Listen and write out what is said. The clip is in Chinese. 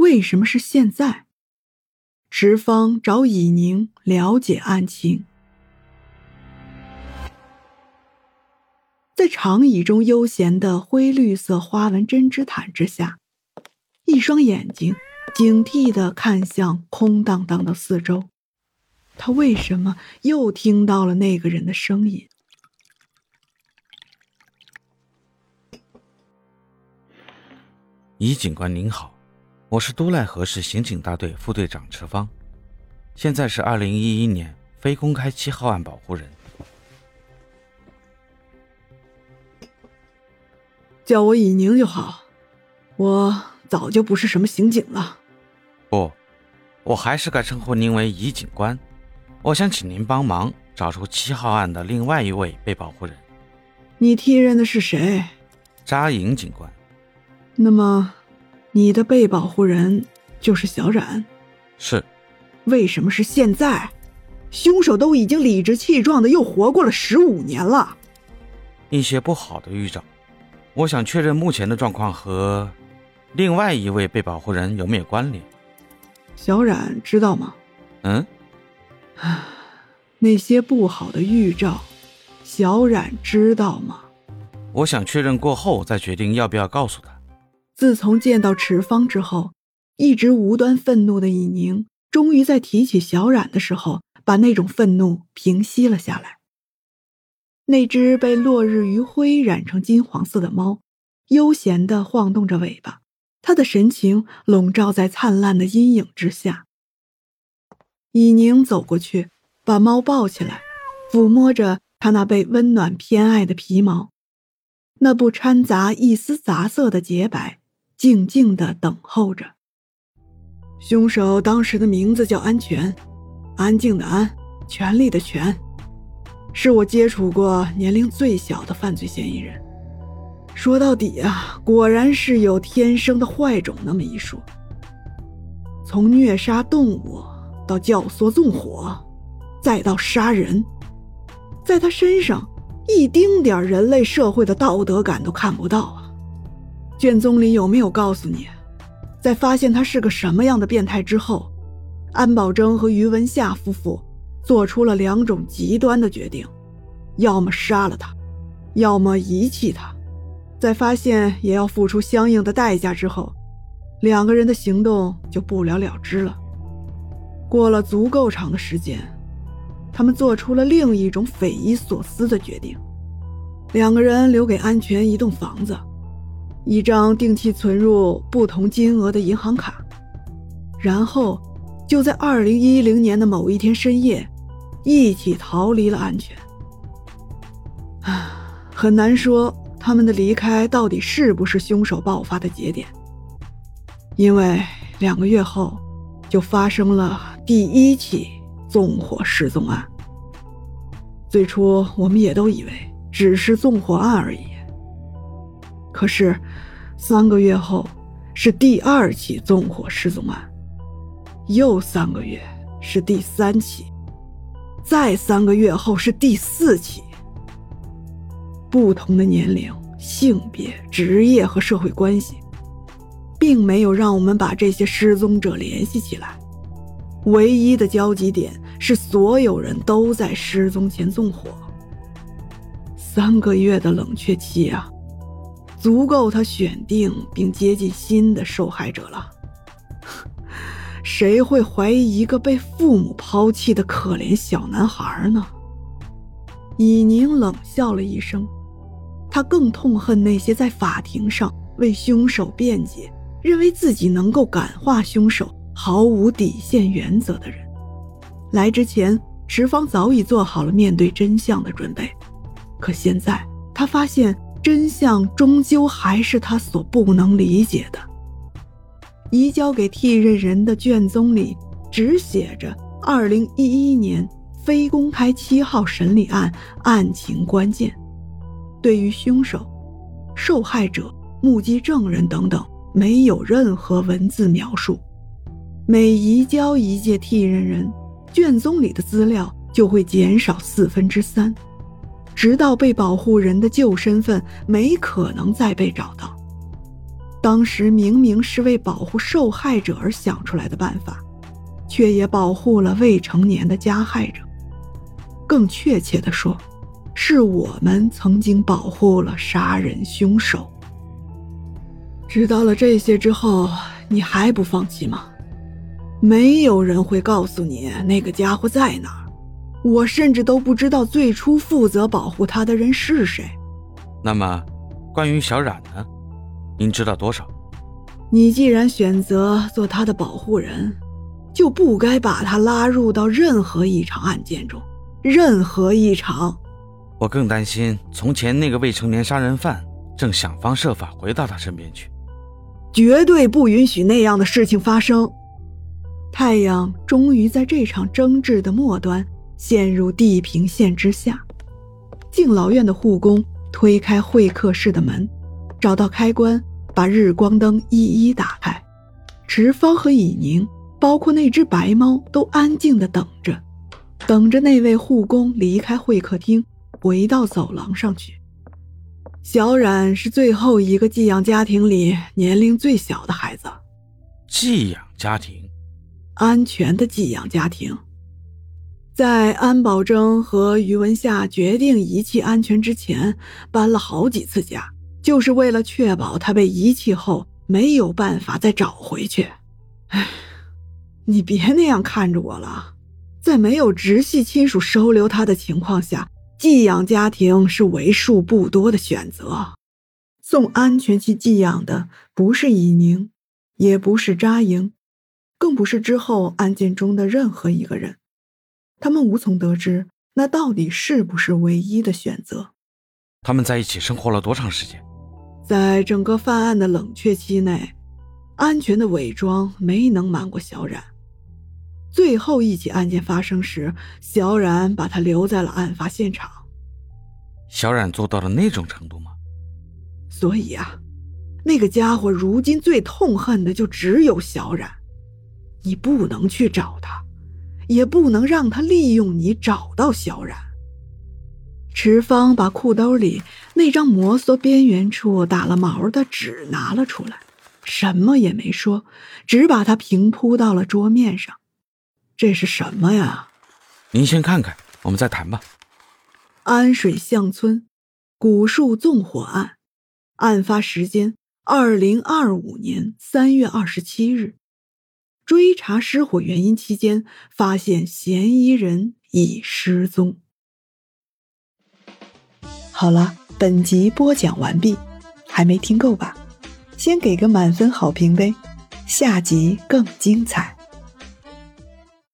为什么是现在？池方找以宁了解案情，在长椅中悠闲的灰绿色花纹针织毯之下，一双眼睛警惕的看向空荡荡的四周。他为什么又听到了那个人的声音？尹警官您好，我是都赖河市刑警大队副队长池芳，现在是二零一一年非公开七号案保护人。叫我以宁就好，我早就不是什么刑警了。不，我还是该称呼您为尹警官。我想请您帮忙找出七号案的另外一位被保护人。你替任的是谁？扎营警官。那么，你的被保护人就是小冉？是。为什么是现在？凶手都已经理直气壮的又活过了十五年了。一些不好的预兆。我想确认目前的状况和另外一位被保护人有没有关联。小冉知道吗？嗯。那些不好的预兆，小冉知道吗？我想确认过后再决定要不要告诉他。自从见到池方之后，一直无端愤怒的以宁，终于在提起小冉的时候，把那种愤怒平息了下来。那只被落日余晖染成金黄色的猫，悠闲地晃动着尾巴，它的神情笼罩在灿烂的阴影之下。以宁走过去，把猫抱起来，抚摸着它那被温暖偏爱的皮毛，那不掺杂一丝杂色的洁白。静静的等候着。凶手当时的名字叫安全，安静的安，权力的权，是我接触过年龄最小的犯罪嫌疑人。说到底啊，果然是有天生的坏种那么一说。从虐杀动物到教唆纵火，再到杀人，在他身上一丁点人类社会的道德感都看不到啊。卷宗里有没有告诉你，在发现他是个什么样的变态之后，安保征和于文夏夫妇做出了两种极端的决定：要么杀了他，要么遗弃他。在发现也要付出相应的代价之后，两个人的行动就不了了之了。过了足够长的时间，他们做出了另一种匪夷所思的决定：两个人留给安全一栋房子。一张定期存入不同金额的银行卡，然后就在二零一零年的某一天深夜，一起逃离了安全。啊，很难说他们的离开到底是不是凶手爆发的节点，因为两个月后就发生了第一起纵火失踪案。最初我们也都以为只是纵火案而已。可是，三个月后是第二起纵火失踪案，又三个月是第三起，再三个月后是第四起。不同的年龄、性别、职业和社会关系，并没有让我们把这些失踪者联系起来。唯一的交集点是所有人都在失踪前纵火。三个月的冷却期啊！足够他选定并接近新的受害者了。谁会怀疑一个被父母抛弃的可怜小男孩呢？以宁冷笑了一声，他更痛恨那些在法庭上为凶手辩解、认为自己能够感化凶手、毫无底线原则的人。来之前，池方早已做好了面对真相的准备，可现在他发现。真相终究还是他所不能理解的。移交给替任人的卷宗里只写着“二零一一年非公开七号审理案案情关键”，对于凶手、受害者、目击证人等等，没有任何文字描述。每移交一届替任人，卷宗里的资料就会减少四分之三，直到被保护人的旧身份没可能再被找到。当时明明是为保护受害者而想出来的办法，却也保护了未成年的加害者。更确切地说，是我们曾经保护了杀人凶手。知道了这些之后，你还不放弃吗？没有人会告诉你那个家伙在哪，我甚至都不知道最初负责保护他的人是谁。那么，关于小冉呢？您知道多少？你既然选择做他的保护人，就不该把他拉入到任何一场案件中，任何一场。我更担心从前那个未成年杀人犯正想方设法回到他身边去，绝对不允许那样的事情发生。太阳终于在这场争执的末端陷入地平线之下。敬老院的护工推开会客室的门，找到开关。把日光灯一一打开，池芳和以宁，包括那只白猫，都安静地等着，等着那位护工离开会客厅，回到走廊上去。小冉是最后一个寄养家庭里年龄最小的孩子。寄养家庭，安全的寄养家庭。在安保珍和于文夏决定遗弃安全之前，搬了好几次家。就是为了确保他被遗弃后没有办法再找回去。哎，你别那样看着我了。在没有直系亲属收留他的情况下，寄养家庭是为数不多的选择。送安全去寄养的不是以宁，也不是扎营，更不是之后案件中的任何一个人。他们无从得知那到底是不是唯一的选择。他们在一起生活了多长时间？在整个犯案的冷却期内，安全的伪装没能瞒过小冉。最后一起案件发生时，小冉把他留在了案发现场。小冉做到了那种程度吗？所以啊，那个家伙如今最痛恨的就只有小冉。你不能去找他，也不能让他利用你找到小冉。池芳把裤兜里那张摩挲边缘处打了毛的纸拿了出来，什么也没说，只把它平铺到了桌面上。这是什么呀？您先看看，我们再谈吧。安水巷村古树纵火案，案发时间二零二五年三月二十七日。追查失火原因期间，发现嫌疑人已失踪。好了，本集播讲完毕，还没听够吧？先给个满分好评呗，下集更精彩。